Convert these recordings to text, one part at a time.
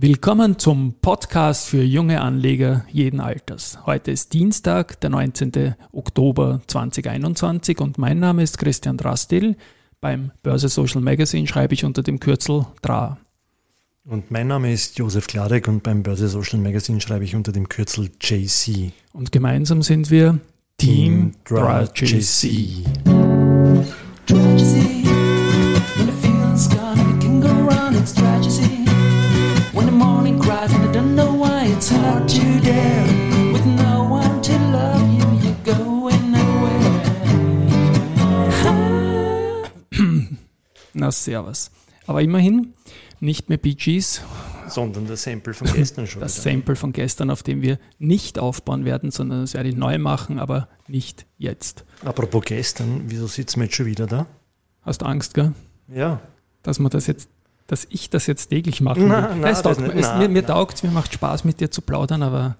Willkommen zum Podcast für junge Anleger jeden Alters. Heute ist Dienstag, der 19. Oktober 2021 und mein Name ist Christian Drastil. Beim Börse Social Magazine schreibe ich unter dem Kürzel DRA. Und mein Name ist Josef Kladek und beim Börse Social Magazine schreibe ich unter dem Kürzel JC. Und gemeinsam sind wir Team, Team DRA JC. Tragedy, Na, servus. Aber immerhin nicht mehr Bee Gees. Sondern das Sample von gestern schon. Das wieder. Sample von gestern, auf dem wir nicht aufbauen werden, sondern das werde ich neu machen, aber nicht jetzt. Apropos gestern, wieso sitzen wir jetzt schon wieder da? Hast du Angst, gell? Ja. Dass wir das jetzt dass ich das jetzt täglich mache. Na, na, taugt, na, mir mir taugt es, mir macht Spaß mit dir zu plaudern, aber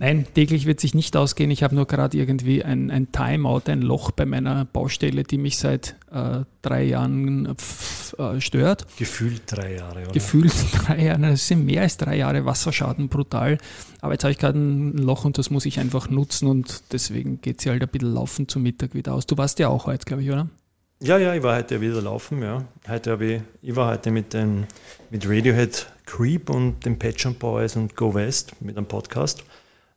nein, täglich wird sich nicht ausgehen. Ich habe nur gerade irgendwie ein, ein Timeout, ein Loch bei meiner Baustelle, die mich seit äh, drei Jahren äh, stört. Gefühlt drei Jahre, oder? Gefühlt drei Jahre, das sind mehr als drei Jahre Wasserschaden, brutal. Aber jetzt habe ich gerade ein Loch und das muss ich einfach nutzen und deswegen geht es ja halt ein bisschen laufen zum Mittag wieder aus. Du warst ja auch heute, glaube ich, oder? Ja, ja, ich war heute wieder laufen, ja. Heute habe ich, ich war heute mit, den, mit Radiohead Creep und den Patch Boys und Go West mit einem Podcast.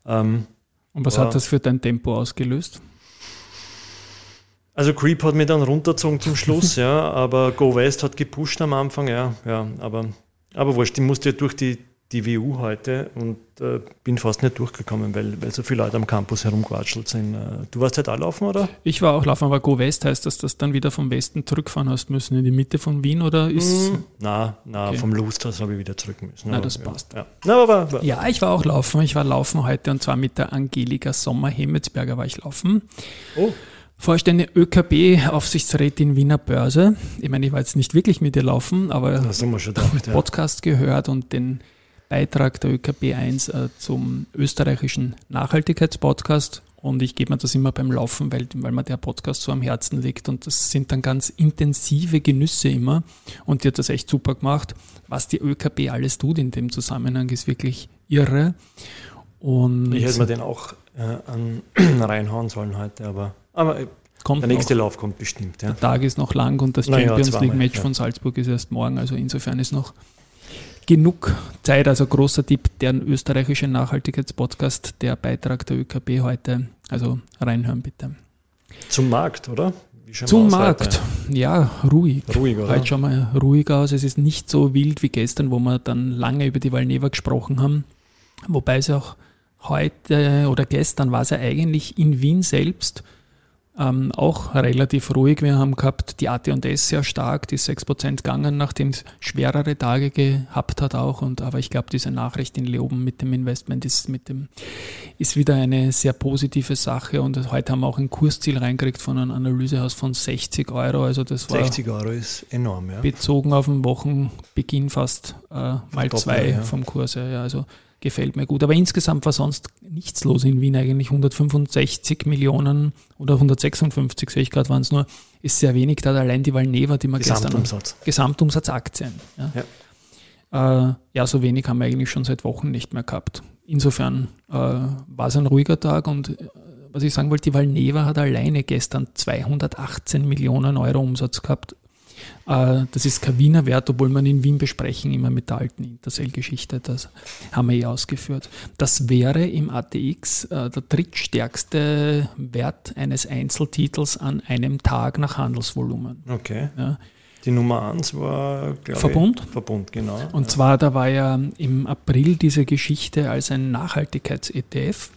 Ähm, und was war, hat das für dein Tempo ausgelöst? Also Creep hat mich dann runtergezogen zum Schluss, ja, aber Go West hat gepusht am Anfang, ja, ja, aber, aber wurscht, ich musste ja durch die die WU heute und äh, bin fast nicht durchgekommen, weil, weil so viele Leute am Campus herumquatschelt sind. Äh, du warst halt auch laufen, oder? Ich war auch laufen, aber Go West heißt, dass du das dann wieder vom Westen zurückfahren hast müssen, in die Mitte von Wien oder ist. Mm, na, na, okay. vom Lusthaus habe ich wieder zurück müssen. Na, das passt. Ja. Na, aber, aber. ja, ich war auch laufen. Ich war laufen heute und zwar mit der Angelika Sommer-Hemmetsberger war ich laufen. Oh. Vorstände ÖKB, Aufsichtsrätin Wiener Börse. Ich meine, ich war jetzt nicht wirklich mit ihr laufen, aber das wir schon gedacht, Podcast ja. gehört und den Beitrag der ÖKB 1 äh, zum österreichischen Nachhaltigkeitspodcast. Und ich gebe mir das immer beim Laufen, weil, weil mir der Podcast so am Herzen liegt. Und das sind dann ganz intensive Genüsse immer. Und die hat das echt super gemacht. Was die ÖKB alles tut in dem Zusammenhang, ist wirklich irre. Und ich hätte mir den auch äh, an, reinhauen sollen heute, aber, aber kommt der nächste noch. Lauf kommt bestimmt. Ja. Der Tag ist noch lang und das Champions ja, League Match ja. von Salzburg ist erst morgen. Also insofern ist noch genug Zeit. Also großer Tipp, der österreichische Nachhaltigkeitspodcast, der Beitrag der ÖKB heute. Also reinhören bitte. Zum Markt, oder? Zum Markt, heute? ja, ruhig. Ruhig, oder? Heute schauen wir ruhig aus. Es ist nicht so wild wie gestern, wo wir dann lange über die Valneva gesprochen haben. Wobei es auch heute oder gestern war es ja eigentlich in Wien selbst ähm, auch relativ ruhig. Wir haben gehabt die AT&S sehr stark, die 6% gegangen, nachdem es schwerere Tage gehabt hat auch. Und, aber ich glaube, diese Nachricht in Leoben mit dem Investment ist, mit dem, ist wieder eine sehr positive Sache. Und heute haben wir auch ein Kursziel reingekriegt von einem Analysehaus von 60 Euro. Also das war 60 Euro ist enorm, ja. Bezogen auf den Wochenbeginn fast äh, mal zwei ja. vom Kurs. Ja, also gefällt mir gut. Aber insgesamt war sonst nichts los in Wien eigentlich. 165 Millionen oder 156, sehe ich gerade, waren es nur, ist sehr wenig. Da allein die Valneva, die man Gesamtumsatz. gestern... Gesamtumsatz. Aktien. Ja. Ja. Äh, ja, so wenig haben wir eigentlich schon seit Wochen nicht mehr gehabt. Insofern äh, war es ein ruhiger Tag und äh, was ich sagen wollte, die Valneva hat alleine gestern 218 Millionen Euro Umsatz gehabt das ist kein Wiener Wert, obwohl man in Wien besprechen immer mit der alten Intercell-Geschichte. Das haben wir eh ausgeführt. Das wäre im ATX äh, der drittstärkste Wert eines Einzeltitels an einem Tag nach Handelsvolumen. Okay. Ja. Die Nummer 1 war, glaube Verbund. Ich, Verbund, genau. Und ja. zwar, da war ja im April diese Geschichte als ein Nachhaltigkeits-ETF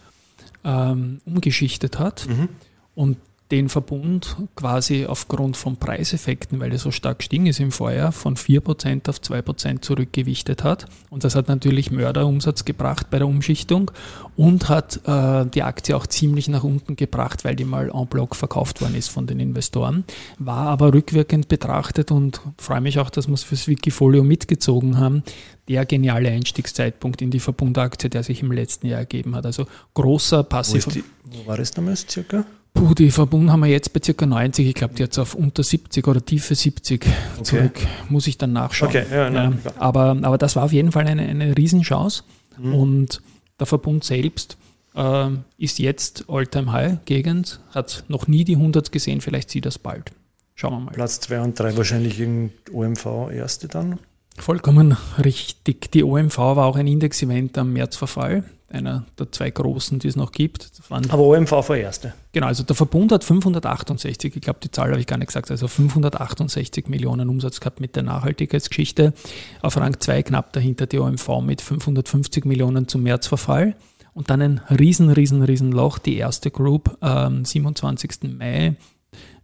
ähm, umgeschichtet hat. Mhm. Und den Verbund quasi aufgrund von Preiseffekten, weil er so stark gestiegen ist im Vorjahr, von 4% auf 2% zurückgewichtet hat. Und das hat natürlich Mörderumsatz gebracht bei der Umschichtung und hat äh, die Aktie auch ziemlich nach unten gebracht, weil die mal en bloc verkauft worden ist von den Investoren. War aber rückwirkend betrachtet und freue mich auch, dass wir es fürs Wikifolio mitgezogen haben, der geniale Einstiegszeitpunkt in die Verbundaktie, der sich im letzten Jahr ergeben hat. Also großer passiver. Wo, war das damals circa? Puh, die Verbund haben wir jetzt bei ca. 90, ich glaube jetzt auf unter 70 oder tiefe 70 okay. zurück. Muss ich dann nachschauen. Okay, ja, nein, ja, aber, aber das war auf jeden Fall eine, eine Riesenchance. Mhm. Und der Verbund selbst äh, ist jetzt All-Time-High-Gegend, hat noch nie die 100 gesehen, vielleicht sieht das bald. Schauen wir mal. Platz 2 und 3 wahrscheinlich in OMV erste dann? Vollkommen richtig. Die OMV war auch ein Index-Event am Märzverfall einer der zwei großen, die es noch gibt. Aber OMV war erste. Genau, also der Verbund hat 568, ich glaube, die Zahl habe ich gar nicht gesagt, also 568 Millionen Umsatz gehabt mit der Nachhaltigkeitsgeschichte. Auf Rang 2 knapp dahinter die OMV mit 550 Millionen zum Märzverfall. Und dann ein riesen, riesen, riesen Loch, die erste Group am 27. Mai.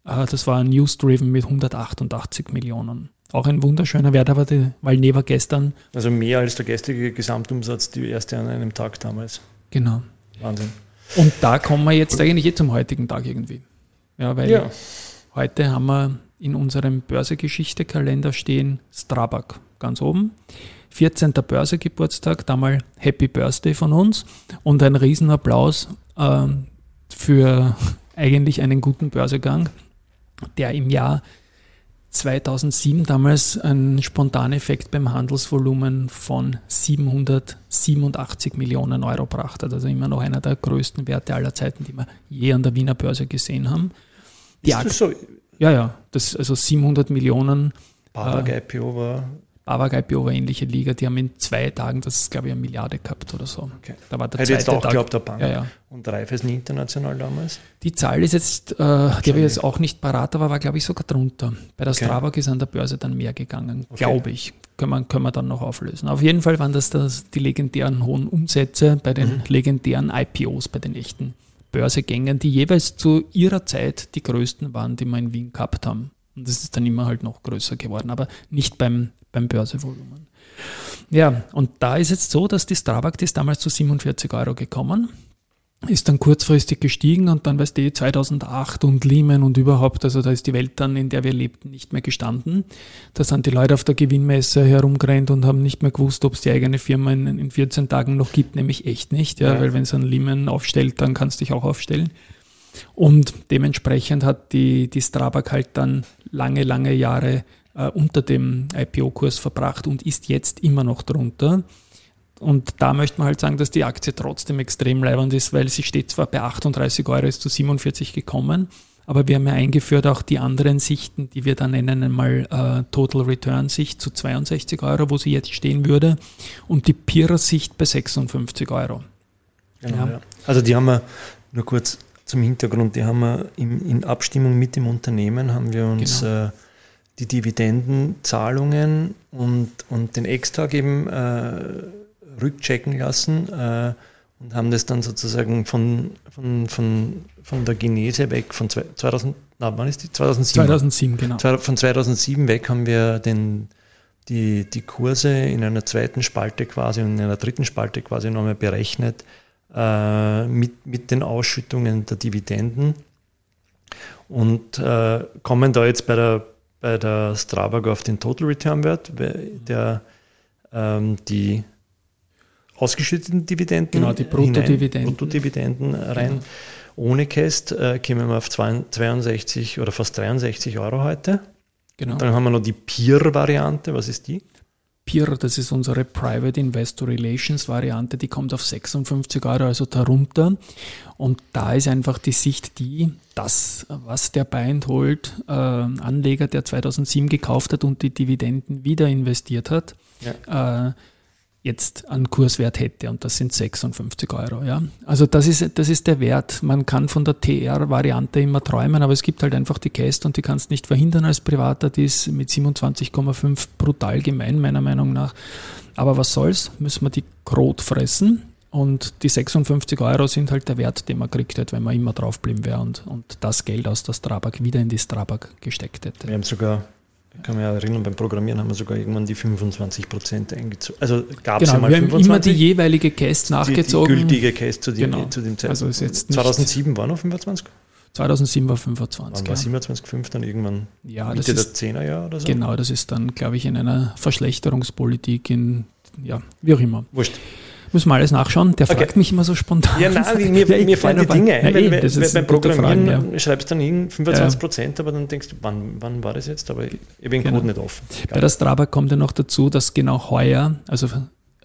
Äh, das war News-Driven mit 188 Millionen. Auch ein wunderschöner Wert, aber die Valneva gestern. Also mehr als der gestrige Gesamtumsatz, die erste an einem Tag damals. Genau. Wahnsinn. Und da kommen wir jetzt eigentlich eh zum heutigen Tag irgendwie. Ja, weil ja. heute haben wir in unserem Börsegeschichte-Kalender stehen Strabag ganz oben. 14. Börsegeburtstag, da mal Happy Birthday von uns und ein Riesenapplaus äh, für eigentlich einen guten Börsegang, der im Jahr 2007 damals ein Spontaneffekt beim Handelsvolumen von 787 Millionen Euro brachte. Also immer noch einer der größten Werte aller Zeiten, die wir je an der Wiener Börse gesehen haben. Die Ist das so? Ja, ja, das, also 700 Millionen. Babak äh, IPO war Bavag IPO war ähnliche Liga, die haben in zwei Tagen, das ist glaube ich eine Milliarde gehabt oder so. Okay. Da war der Hätte jetzt auch Tag. geglaubt, der Bank. Ja, ja. Und Raiffeisen international damals? Die Zahl ist jetzt, äh, die habe ich jetzt auch nicht parat, aber war glaube ich sogar drunter. Bei der okay. Strabag ist an der Börse dann mehr gegangen, okay. glaube ich. Können wir, können wir dann noch auflösen. Auf jeden Fall waren das, das die legendären hohen Umsätze bei den mhm. legendären IPOs, bei den echten Börsegängern, die jeweils zu ihrer Zeit die größten waren, die wir in Wien gehabt haben. Und das ist dann immer halt noch größer geworden, aber nicht beim beim Börsevolumen. Ja, und da ist jetzt so, dass die Strabag, die ist damals zu 47 Euro gekommen, ist dann kurzfristig gestiegen und dann, weißt du, 2008 und Lehman und überhaupt, also da ist die Welt dann, in der wir lebten, nicht mehr gestanden. Da sind die Leute auf der Gewinnmesse herumgerannt und haben nicht mehr gewusst, ob es die eigene Firma in, in 14 Tagen noch gibt, nämlich echt nicht, ja, ja. weil wenn es ein Lehman aufstellt, dann kannst du dich auch aufstellen. Und dementsprechend hat die, die Strabag halt dann lange, lange Jahre äh, unter dem IPO-Kurs verbracht und ist jetzt immer noch drunter. Und da möchte man halt sagen, dass die Aktie trotzdem extrem leibend ist, weil sie steht zwar bei 38 Euro, ist zu 47 gekommen, aber wir haben ja eingeführt auch die anderen Sichten, die wir da nennen, einmal äh, Total Return Sicht zu 62 Euro, wo sie jetzt stehen würde, und die Peer Sicht bei 56 Euro. Genau, ja. Ja. Also die haben wir, nur kurz zum Hintergrund, die haben wir in, in Abstimmung mit dem Unternehmen, haben wir uns genau. äh, die Dividendenzahlungen und, und den Ex-Tag eben äh, rückchecken lassen äh, und haben das dann sozusagen von, von, von, von der Genese weg, von 2000, na, wann ist die? 2007. 2007, genau. Von 2007 weg haben wir den, die, die Kurse in einer zweiten Spalte quasi und in einer dritten Spalte quasi nochmal berechnet äh, mit, mit den Ausschüttungen der Dividenden und äh, kommen da jetzt bei der bei der Strabag auf den Total Return Wert, der ähm, die ausgeschütteten Dividenden, genau, die Bruttodividenden, Bruttodividenden rein. Genau. Ohne Cast äh, kämen wir auf 62 oder fast 63 Euro heute. Genau. Dann haben wir noch die Peer-Variante. Was ist die? PIR, das ist unsere Private Investor Relations Variante, die kommt auf 56 Euro, also darunter. Und da ist einfach die Sicht die, das, was der Buy-and-Hold äh, Anleger, der 2007 gekauft hat und die Dividenden wieder investiert hat, ja. äh, jetzt einen Kurswert hätte und das sind 56 Euro. Ja? Also das ist, das ist der Wert. Man kann von der TR-Variante immer träumen, aber es gibt halt einfach die Cast und die kannst nicht verhindern als Privater. Die ist mit 27,5 brutal gemein, meiner Meinung nach. Aber was soll's, müssen wir die Krot fressen. Und die 56 Euro sind halt der Wert, den man kriegt hätte, wenn man immer draufblieben wäre und, und das Geld aus der Strabag wieder in die Strabag gesteckt hätte. Wir haben sogar ich kann mich erinnern, beim Programmieren haben wir sogar irgendwann die 25 Prozent eingezogen. Also gab es genau, ja mal wir 25. Haben immer die jeweilige Cast nachgezogen. Die, die gültige Cast zu dem, genau. zu dem Zeitpunkt. Also ist jetzt 2007 war noch 25? 2007 war 25. Wann war 27,5 dann irgendwann ja, Mitte das ist, der 10er Jahre oder so? Genau, das ist dann, glaube ich, in einer Verschlechterungspolitik in, ja, wie auch immer. Wurscht. Müssen wir alles nachschauen. Der okay. fragt mich immer so spontan. Ja, nein, mir, ja, mir fallen die Dinge ein. Ja, weil, das weil, beim Programmieren Frage, ja. schreibst du dann hin 25 Prozent, aber dann denkst du, wann, wann war das jetzt? Aber ich den genau. Code nicht offen. Bei der Strava kommt ja noch dazu, dass genau heuer, also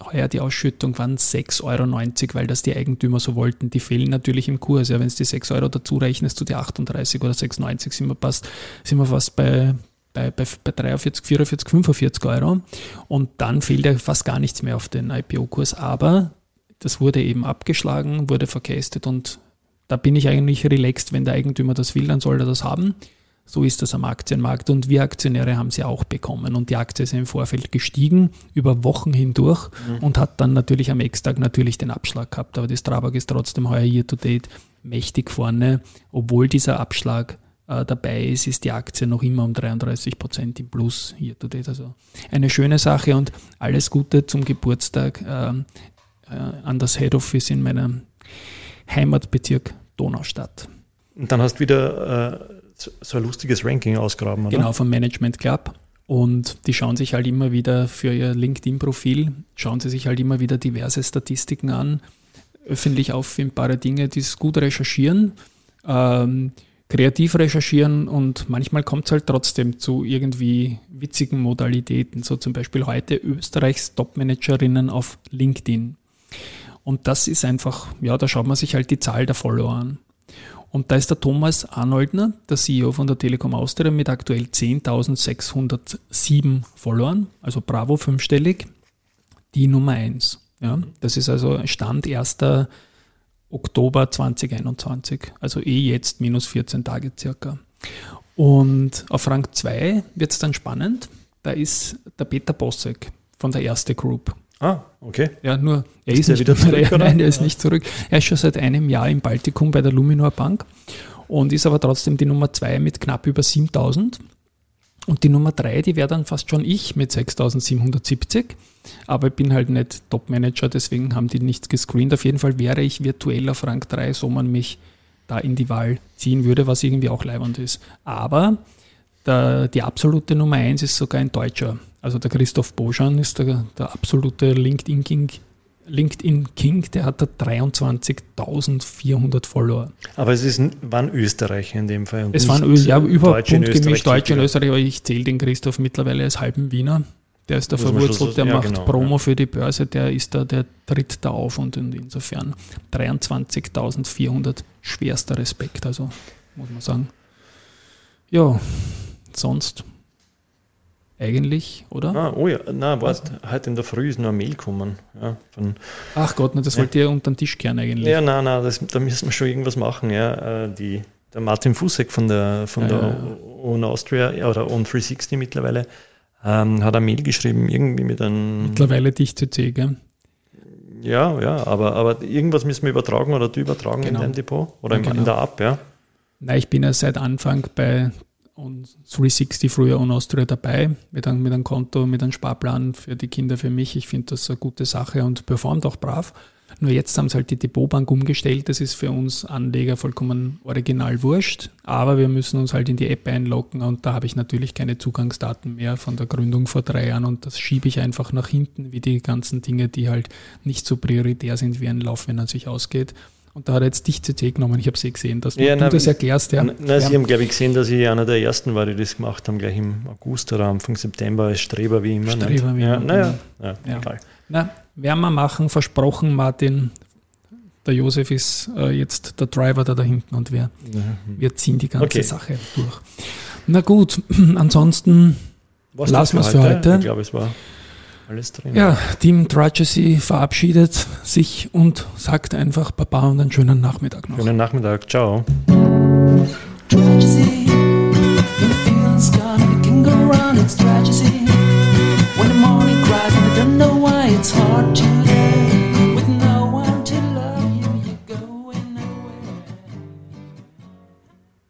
heuer die Ausschüttung waren 6,90 Euro, weil das die Eigentümer so wollten. Die fehlen natürlich im Kurs. Ja, wenn es die 6 Euro dazu rechnest, zu die 38 oder 6,90 sind wir fast, sind wir fast bei, bei, bei, bei 43, 44, 45 Euro. Und dann fehlt ja fast gar nichts mehr auf den IPO-Kurs. Aber das wurde eben abgeschlagen, wurde verkästet und da bin ich eigentlich relaxed, wenn der Eigentümer das will, dann soll er das haben. So ist das am Aktienmarkt und wir Aktionäre haben sie auch bekommen und die Aktie ist im Vorfeld gestiegen über Wochen hindurch mhm. und hat dann natürlich am Ex-Tag natürlich den Abschlag gehabt, aber die Strabag ist trotzdem heuer year to date mächtig vorne, obwohl dieser Abschlag äh, dabei ist, ist die Aktie noch immer um 33 Prozent im Plus year to date. Also eine schöne Sache und alles Gute zum Geburtstag äh, äh, an das Head Office in meinem Heimatbezirk Donaustadt. Und dann hast du wieder äh, so ein lustiges Ranking ausgraben, oder? Genau, vom Management Club. Und die schauen sich halt immer wieder für ihr LinkedIn-Profil, schauen sie sich halt immer wieder diverse Statistiken an, öffentlich auffindbare Dinge, die es gut recherchieren, ähm, kreativ recherchieren und manchmal kommt es halt trotzdem zu irgendwie witzigen Modalitäten. So zum Beispiel heute Österreichs Top-Managerinnen auf LinkedIn. Und das ist einfach, ja, da schaut man sich halt die Zahl der Follower an. Und da ist der Thomas Arnoldner, der CEO von der Telekom Austria, mit aktuell 10.607 Followern, also Bravo fünfstellig, die Nummer 1. Ja, das ist also Stand 1. Oktober 2021, also eh jetzt minus 14 Tage circa. Und auf Rang 2 wird es dann spannend. Da ist der Peter Bossek von der Erste Group. Ah, okay. Ja, nur er ist, ist nicht wieder zurück, oder? Nein, er ist nicht zurück. Er ist schon seit einem Jahr im Baltikum bei der Luminor Bank und ist aber trotzdem die Nummer zwei mit knapp über 7000. Und die Nummer drei, die wäre dann fast schon ich mit 6770. Aber ich bin halt nicht Top-Manager, deswegen haben die nichts gescreent. Auf jeden Fall wäre ich virtuell auf Rang 3, so man mich da in die Wahl ziehen würde, was irgendwie auch leibend ist. Aber der, die absolute Nummer 1 ist sogar ein Deutscher. Also der Christoph Boschan ist der, der absolute LinkedIn King. LinkedIn King, der hat da 23.400 Follower. Aber es ist, waren Österreicher in dem Fall. es waren ja, überhaupt gemischt Deutsche in Österreich, aber ich zähle den Christoph mittlerweile als halben Wiener. Der ist da verwurzelt, der ja, macht genau, Promo ja. für die Börse, der ist da, der tritt da auf und insofern 23.400 schwerster Respekt, also muss man sagen. Ja, sonst eigentlich, oder? Ah, oh ja, nein, warte, heute in der Früh ist noch eine Mail gekommen. Ja, von, Ach Gott, das ja. wollt ihr unter den Tisch kehren eigentlich. Ja, nein, nein, das, da müssen wir schon irgendwas machen. Ja. Äh, die, der Martin Fusek von der, von ja, der Own Austria oder Own 360 mittlerweile ähm, hat eine Mail geschrieben, irgendwie mit einem. Mittlerweile dich CC, gell? Ja, ja, aber, aber irgendwas müssen wir übertragen oder du übertragen genau. in deinem Depot oder ja, genau. in der App, ja? Nein, ich bin ja seit Anfang bei und 360 früher und Austria dabei, mit einem, mit einem Konto, mit einem Sparplan für die Kinder, für mich. Ich finde das eine gute Sache und performt auch brav. Nur jetzt haben sie halt die Depotbank umgestellt. Das ist für uns Anleger vollkommen original wurscht. Aber wir müssen uns halt in die App einloggen und da habe ich natürlich keine Zugangsdaten mehr von der Gründung vor drei Jahren und das schiebe ich einfach nach hinten, wie die ganzen Dinge, die halt nicht so prioritär sind wie ein Lauf, wenn er sich ausgeht. Und da hat er jetzt dich CC genommen. Ich habe sie gesehen, dass du, ja, na, du das erklärst. Ja. Na, ja. Sie haben, glaube ich, gesehen, dass ich einer der ersten war, die das gemacht haben, gleich im August oder Anfang September als Streber wie immer. Streber wie immer. Naja, ja, ja. egal. Na, werden wir machen, versprochen, Martin. Der Josef ist äh, jetzt der Driver da, da hinten und wir, wir ziehen die ganze okay. Sache durch. Na gut, ansonsten lassen wir es für heute. Ich glaube, es war alles drin. Ja, Team Tragedy verabschiedet sich und sagt einfach Baba und einen schönen Nachmittag noch. Schönen Nachmittag, ciao. Tragedy, when the morning cries and I don't know why it's hard to